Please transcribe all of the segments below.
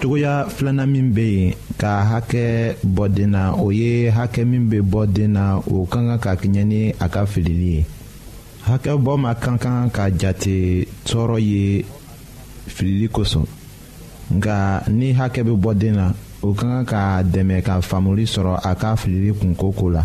cogoya filanan min bɛ yen ka hakɛ bɔ den na o ye hakɛ min bɛ bɔ den na o ka kan ka kɛɲɛ ni a ka filili ye hakɛ bɔ ma ka kan ka jate tɔɔrɔ ye filili kosɔn nka ni hakɛ bɛ bɔ den na o ka kan ka dɛmɛ ka faamuli sɔrɔ a ka filili kunko ko la.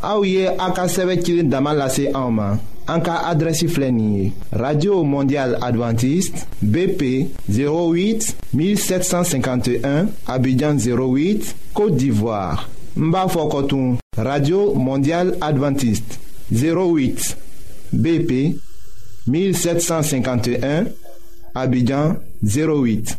aw ye a ka sɛbɛ cilen dama lase anw ma an ka adrɛsi filɛ nin ye radio mondial adventiste bp 08 1751 abidjan 08 côte d'ivoire n b'a fɔ kɔtun radio mondial adventiste 08 bp 1751 abidjan 08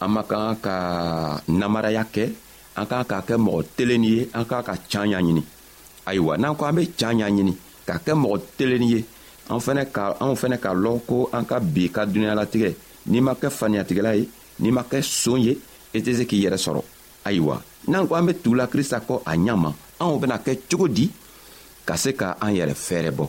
an man kan ka namaraya kɛ an kan ka kɛ mɔgɔ telenni ye an kan ka can ɲaɲini ayiwa n'an ko an be can ɲaɲini ka kɛ mɔgɔ telenni ye an fɛnɛ ka anw fɛnɛ k'a lɔn ko an ka bi ka dunuɲalatigɛ n'i ma kɛ faniyatigɛla ye n'i ma kɛ son ye i tɛ se k'i yɛrɛ sɔrɔ ayiwa n'an ko an be tugula krista kɔ a ɲa ma anw bena kɛ cogo di ka se ka an yɛrɛ fɛɛrɛ bɔ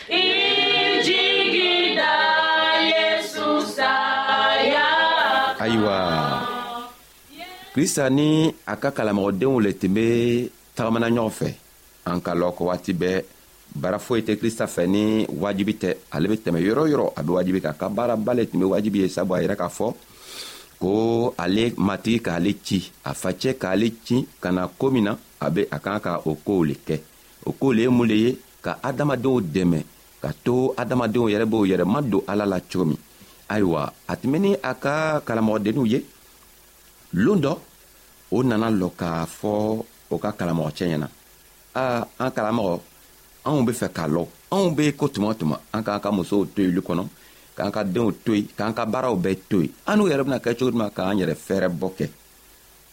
ayiwa krista ni a ka kalamɔgɔdenw le tun bɛ tagamana ɲɔgɔn fɛ an ka lɔ ko waati bɛɛ baara foyi tɛ krista fɛ ni wajibi tɛ ale bɛ tɛmɛ yɔrɔ yɔrɔ a bɛ wajibi k'a ka baaraba le tun bɛ wajibi ye sabu a yɛrɛ k'a fɔ ko ale matigi k'ale ci a facɛ k'ale ci ka na ko min na a bɛ a kan ka o kow le kɛ o kow le ye mun le ye ka adamadenw dɛmɛ ka to adamadenw yɛrɛ b'o yɛrɛ ma don ala la cogo min ayiwa a tɛmɛni a ka karamɔgɔdenninw ye lon dɔ o nana lɔ k'a fɔ o ka karamɔgɔcɛ ɲɛna aa an karamɔgɔ anw be fɛ k'a lɔn anw be ko tuma tuma an k'an ka musow to yili kɔnɔ k'an ka denw to yen k'an ka baaraw bɛɛ to yen an n'u yɛrɛ bena kɛ cogo duma k'an yɛrɛ fɛɛrɛ bɔ kɛ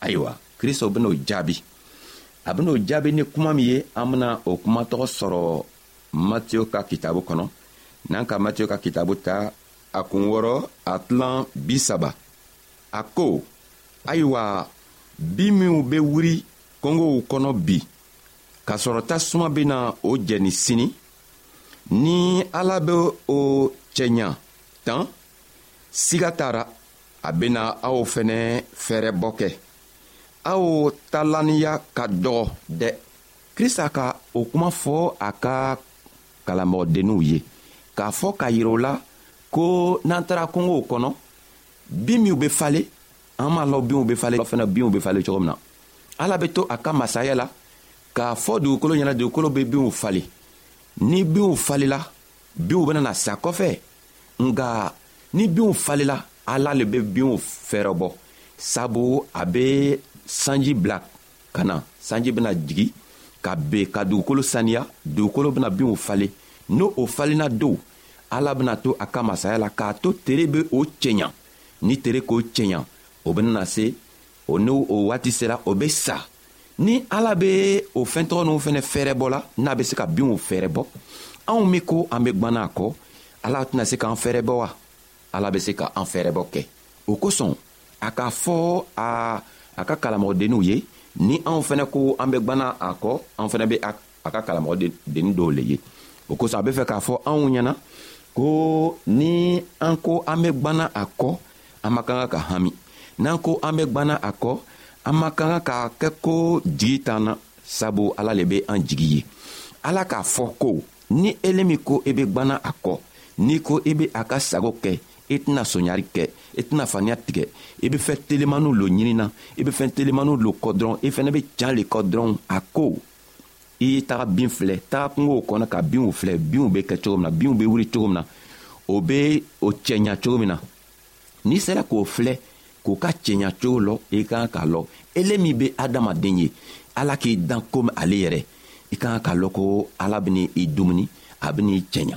ayiwa kristo ben'o jaabi a ben'o jaabi ni kuma min ye an bena o kuma tɔgɔ sɔrɔ matiyo ka kitabu kɔnɔ n'an ka matiyo ka kitabu ta a kun wɔrɔ a tilan bi saba a ko ayiwa bi minw be wuri kongow kɔnɔ bi k'a sɔrɔ tasuma bena o jɛni sini ni ala be o cɛɲa tan siga t'a ra a bena aw fɛnɛ fɛɛrɛbɔ kɛ aw talaniya ka dɔgɔ dɛ krista ka o kuma fɔ a ka kalamɔgɔdenninw ye k'a fɔ k'a yirɛ o la ko n'an taara kungow kɔnɔ bin minw be fale an b'a lɔ binw be fale fana binw be fale cogo min na ala be to a ka masaya la k'a fɔ dugukolo ɲɛna dugukolo be binw fale ni binw falela binw benana sa kɔfɛ nka ni binw falela ala le bɛ binw fɛɛrɛbɔ sabu a bɛ sanji bila ka na sanji bɛna jigi ka be ka dugukolo saniya dugukolo bɛna binw falen n'o o falenna dow ala bɛna to a ka masaya la k'a to tere bɛ o cɛɲa ni tere k'o cɛɲa o bɛna se o n'o o waati sera o bɛ sa ni ala be o fɛntɔgɔ n'u fɛnɛ fɛɛrɛ bɔ la n'a be se ka binw fɛɛrɛ bɔ anw min ko an be gwanna a kɔ ala tɛna se k'an fɛɛrɛ bɔ wa ala be se ka an fɛɛrɛ bɔ kɛ o kosɔn a k'a fɔ a a ka kalamɔgɔdenninw ye ni anw fɛnɛ ko an be gwanna a kɔ an fɛnɛ be a a ka kalamɔgɔ denni dɔw le ye o kosɔn a bɛ fɛ k'a fɔ anw ɲɛna ko ni an ko an bɛ gwana a kɔ an ma kan ka ka hami n'an ko an bɛ gwana a kɔ an ma kan ka k'a kɛ ko jigi t'an na sabu ala le bɛ an jigi ye ala k'a fɔ ko ni ele min ko i e bɛ gwana a kɔ n'i ko i e bɛ a ka sago kɛ i tɛna soɲari kɛ i tɛna faniya tigɛ i bɛ fɛn telimaniw lo ɲinina i bɛ fɛn telimaniw lo kɔ dɔrɔn i fɛnɛ bɛ can le kɔ dɔrɔn a ko i ye taga bin filɛ taga kungow kɔnɔ ka binw filɛ binw bɛ kɛ cogo min na binw bɛ wuli cogo min na o bɛ o cɛɲa cogo min na n'i sera k'o filɛ k'o ka cɛɲa cogo lɔ i ka kan k'a lɔ ele min bɛ adamaden ye ala k'i dan komi ale yɛrɛ i ka kan k'a lɔ ko ala bɛna i dumuni a bɛna i cɛɲa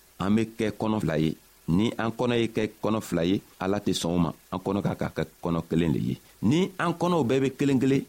an be kɛ kɔnɔ fila ye ni an kɔnɔ ye kɛ kɔnɔ fila ye ala tɛ sɔn o ma an kɔnɔ ka ka kɛ kɔnɔ kelen le ye ni an kɔnɔw bɛɛ be kelen kelen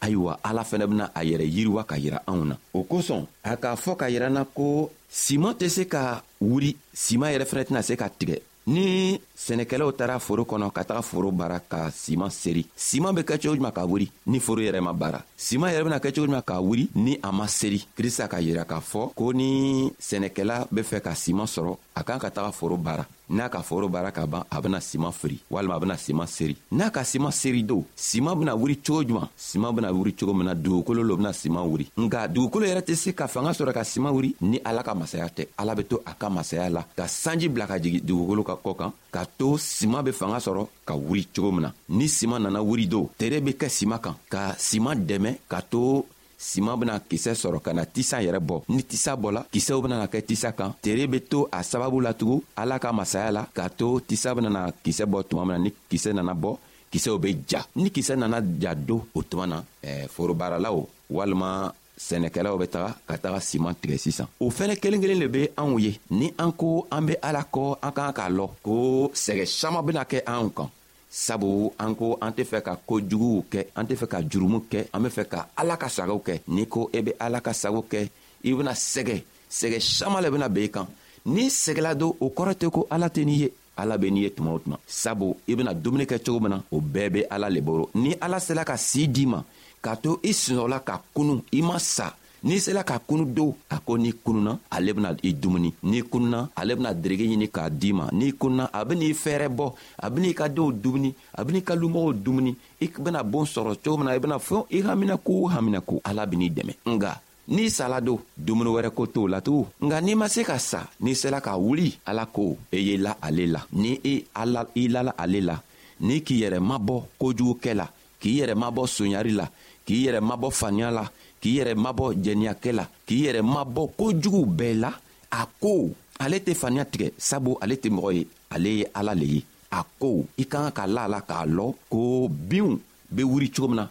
ayiwa ala fɛnɛ bena a yɛrɛ yiriwa ka yira anw na o kosɔn a k'a fɔ ka yiranna ko siman tɛ se ka wuri siman yɛrɛ fɛnɛ tɛna se ka tigɛ ni sɛnɛkɛlaw taara foro kɔnɔ ka taga foro baara ka siman seri siman be kɛ cogo juman ka wuri ni foro yɛrɛ ma baara siman yɛrɛ bena kɛ cogo juman ka wuri ni a ma seri krista ka yira k'a fɔ ko ni sɛnɛkɛla be fɛ ka siman sɔrɔ a kan ka taga foro baara n'a ka foro baara ka ban a bena siman firi walima a bena siman seri n'a ka siman seri don siman bena wuri cogo juman siman bena wuri cogo min na dugukolo lo bena siman wuri nka dugukolo yɛrɛ tɛ se ka fanga sɔrɔ ka siman wuri ni ala ka masaya tɛ ala be to a ka masaya la ka sanji bila ka jigi dugukolo ka kɔ kan ka to siman be fanga sɔrɔ ka wuri cogo min na ni siman nana wuri do tere be kɛ siman kan ka siman dɛmɛ ka to siman bena kisɛ sɔrɔ ka na tisa yɛrɛ bɔ ni tisa bɔla kisɛw benana kɛ tisa kan tere be to a sababu latugun ala ka masaya la k'a to tisa benana kisɛ bɔ tuma min na ni kisɛ nana bɔ kisɛw bɛ ja ni kisɛ nana ja don o tuma na eh, forobaaralaw walima sɛnɛkɛlaw bɛ taga ka taga siman tigɛ sisan o fɛnɛ kelen kelen le be anw ye ni an ko an be ala kɔ an k'an k'a lɔ ko sɛgɛ saman bena kɛ anw kan sabu an ko an tɛ fɛ ka ko juguw kɛ an tɛ fɛ ka jurumu kɛ an be fɛ ka ala ka sagaw kɛ n'i ko e be ala ka sago kɛ i bena sɛgɛ sɛgɛ saman le bena ben i kan n'i sɛgɛla don o kɔrɔ tɛ ko ala tɛ n'i ye ala be n'i ye tuma o tuma sabu i bena dumuni kɛ cogo min na o bɛɛ be ala le boro ni ala sela ka sii d'i ma k'a to i sinɔgɔla ka kunu i ma sa n'i sela ka kunu don a ko n'i kununa ale bena i dumuni n'i kununa ale bena derege ɲini k'a d'i ma n'i kununa a ben'i fɛɛrɛ bɔ a ben'i ka denw dumuni a ben'i ka lumɔgɔw dumuni i bena boon sɔrɔ cogo min na i bena fɛn i haminaku o haminaku ala ben'i dɛmɛ nga n'i sala don dumuni wɛrɛ ko t'o la tugun nka n'i ma se ka sa n'i sela ka wuli ala ko e ye la ale la ni i e ala i lala ale la ni k'i yɛrɛ mabɔ kojugukɛ la k'i yɛrɛ mabɔ sonyari la k'i yɛrɛ mabɔ faniya la k'i yɛrɛ mabɔ jɛniyakɛ la k'i yɛrɛ mabɔ kojugu bɛɛ la a ko ale tɛ faniya tigɛ sabu ale tɛ mɔgɔ ye ale ye ala le ye a ko i ka kan ka la a la k'a lɔ ko binw be wuri cogo min na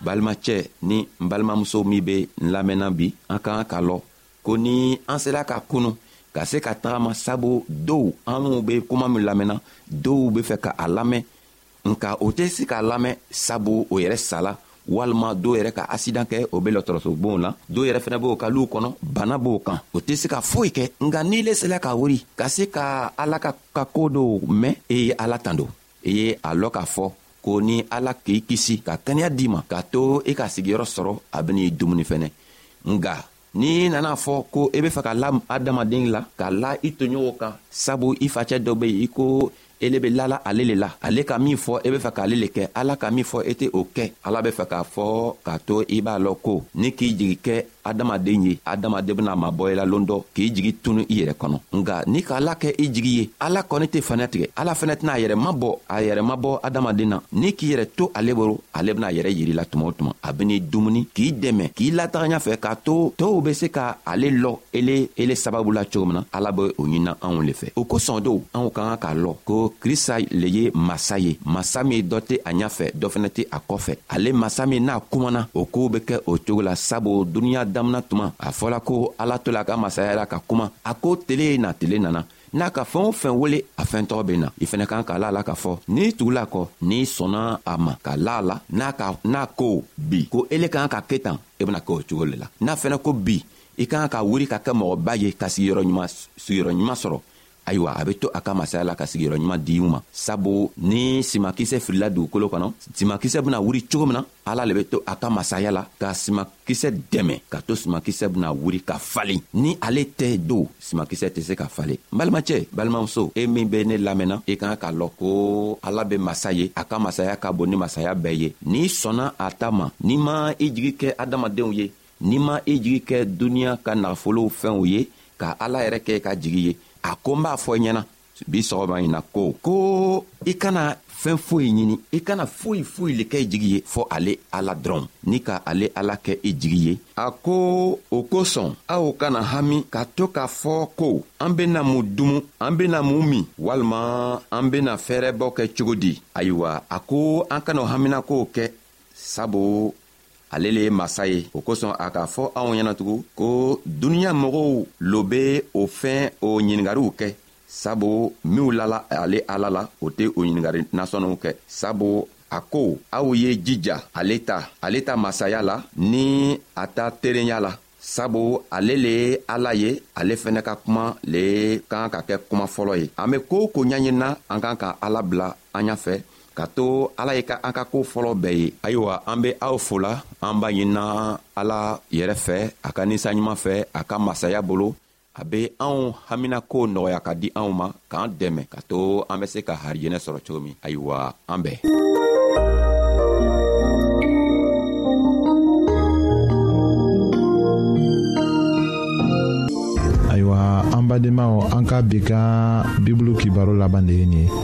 balimacɛ ni n balimamuso min be n lamɛnna bi an ka kan ka lɔ ko ni an sela ka kunu ka se ka tagama sabu dow anw be kuma min lamɛnna dow be fɛ ka a lamɛn nka o tɛ se k'a lamɛn sabu o yɛrɛ sala walima dɔw yɛrɛ ka asidan kɛ o be lɔtɔrɔsobonw la dɔw yɛrɛ fɛnɛ b'o ka luw kɔnɔ bana b'o kan o tɛ se ka foyi kɛ nka n'i le sela ka wuri ka se ka ala ka, ka koo dɔw mɛn e ye ala tando i ye a lɔ k'a fɔ ko ni ala k'i kisi ka kɛnɛya d'i ma k'a to i ka sigiyɔrɔ sɔrɔ a ben'i dumuni fɛnɛ nga n'i nana fɔ ko i be fɛ ka la adamaden la ka la i toɲɔgɔn kan sabu i facɛ dɔ be i ko ele be lala ale le la ale ka min fɔ i be fɛ k'ale le kɛ ala ka min fɔ i tɛ o kɛ ala be fɛ k'a fɔ k'a to i b'a lɔn ko ni k'i jigi kɛ adamaden ye adamaden bena mabɔ i la lon dɔ k'i jigi tunu i yɛrɛ kɔnɔ nga ni ka ala kɛ i jigi ye ala kɔni tɛ faniya tigɛ ala fɛnɛ tɛna a yɛrɛ mabɔ a yɛrɛ mabɔ adamaden na ni k'i yɛrɛ to ale boro ale bena yɛrɛ yirila tuma o tuma a ben'i dumuni k'i dɛmɛ k'i lataga ɲa fɛ k'a to tow be se ka ale lɔ ele ele sababu la cogo min na ala be o ɲinina anw le fɛ o kosɔn dow anw ka kan k'a lɔ ko krista le ye masa ye masa min dɔ tɛ a ɲafɛ dɔ fɛnɛ tɛ a kɔfɛ ale masa min n'a kumana o koow be kɛ o cogo la sabu duniɲa damina tuma a fɔla ko ala to la ka masaya la ka kuma a ko tele na tele nana n'a ka fɛɛn o fɛn wele a fɛɛn tɔgɔ bɛ na i fɛnɛ kan k'a la la k'a fɔ n'i tugula kɔ n'i sɔnna a ma ka la la n'a ka n'a ko bi ko ele kan ka ke tan i e bena kɛ o cogo le la n'a fɛnɛ ko bi i kan ka wuri ka kɛ mɔgɔba ye ka sigiyɔrɔ ɲuman sigiyɔrɔ ɲuman sɔrɔ ayiwa a be to a ka masaya la ka sigiyɔrɔ ɲuman di u ma sabu ni simakisɛ filila dugukolo kɔnɔ simakisɛ bena wuri cogo min na ala le be to a ka masaya la ka simakisɛ dɛmɛ ka to simakisɛ bena wuri ka falen ni ale tɛ do simakisɛ tɛ se ka falen n balimacɛ balimamuso e min be ne lamɛnna i e ka kan k'a lɔn ko ala be masa ye a ka masaya ka bon ni masaya bɛɛ ye n'i sɔnna a ta ma n'i ma i jigi kɛ adamadenw ye n'i ma i e jigi kɛ duniɲa ka nagafolow fɛnw ye ka ala yɛrɛ kɛ i ka jigi ye a ko n b'a fɔ i ɲɛna bi sɔgɔma ɲi na ko ko i kana fɛn foyi ɲini i kana foyi foyi le kɛ i jigi ye fɔɔ ale ala dɔrɔn ni ka ale ala kɛ i jigi ye a ko o kosɔn aw kana hami ka to k'a fɔ ko an bena mun dumu an bena mun min walima an bena fɛɛrɛbɔ kɛ cogo di ayiwa a ko an kan'o haminakow kɛ sabu ale le ye masa ye o kosɔn a k'a fɔ anw ɲɛnatugun ko duniɲa mɔgɔw lo be o fɛn o ɲiningariw kɛ sabu minw lala ale ala la o tɛ o ɲiningari nasɔnniw kɛ sabu a ko aw ye jija ale ta ale ta masaya la ni a ta terenya la sabu ale le ye ala ye ale fɛnɛ ka kuma le kan ka kɛ kuma fɔlɔ ye an be koo ko ɲaɲinina an kan ka ala bila an ɲa fɛ ka to ala ye ka an ka koo fɔlɔ bɛɛ ye ayiwa an be aw fola an b'a ɲinina ala yɛrɛ fɛ a ka ninsanɲuman fɛ a ka masaya bolo a be anw haminako nɔgɔya ka di anw ma k'an dɛmɛ ka to an be se ka harijɛnɛ sɔrɔ cogo min ayiwa an bɛɛ ayiwa an badenmaw an ka bi ka bibulu kibaro laban de ye nin ye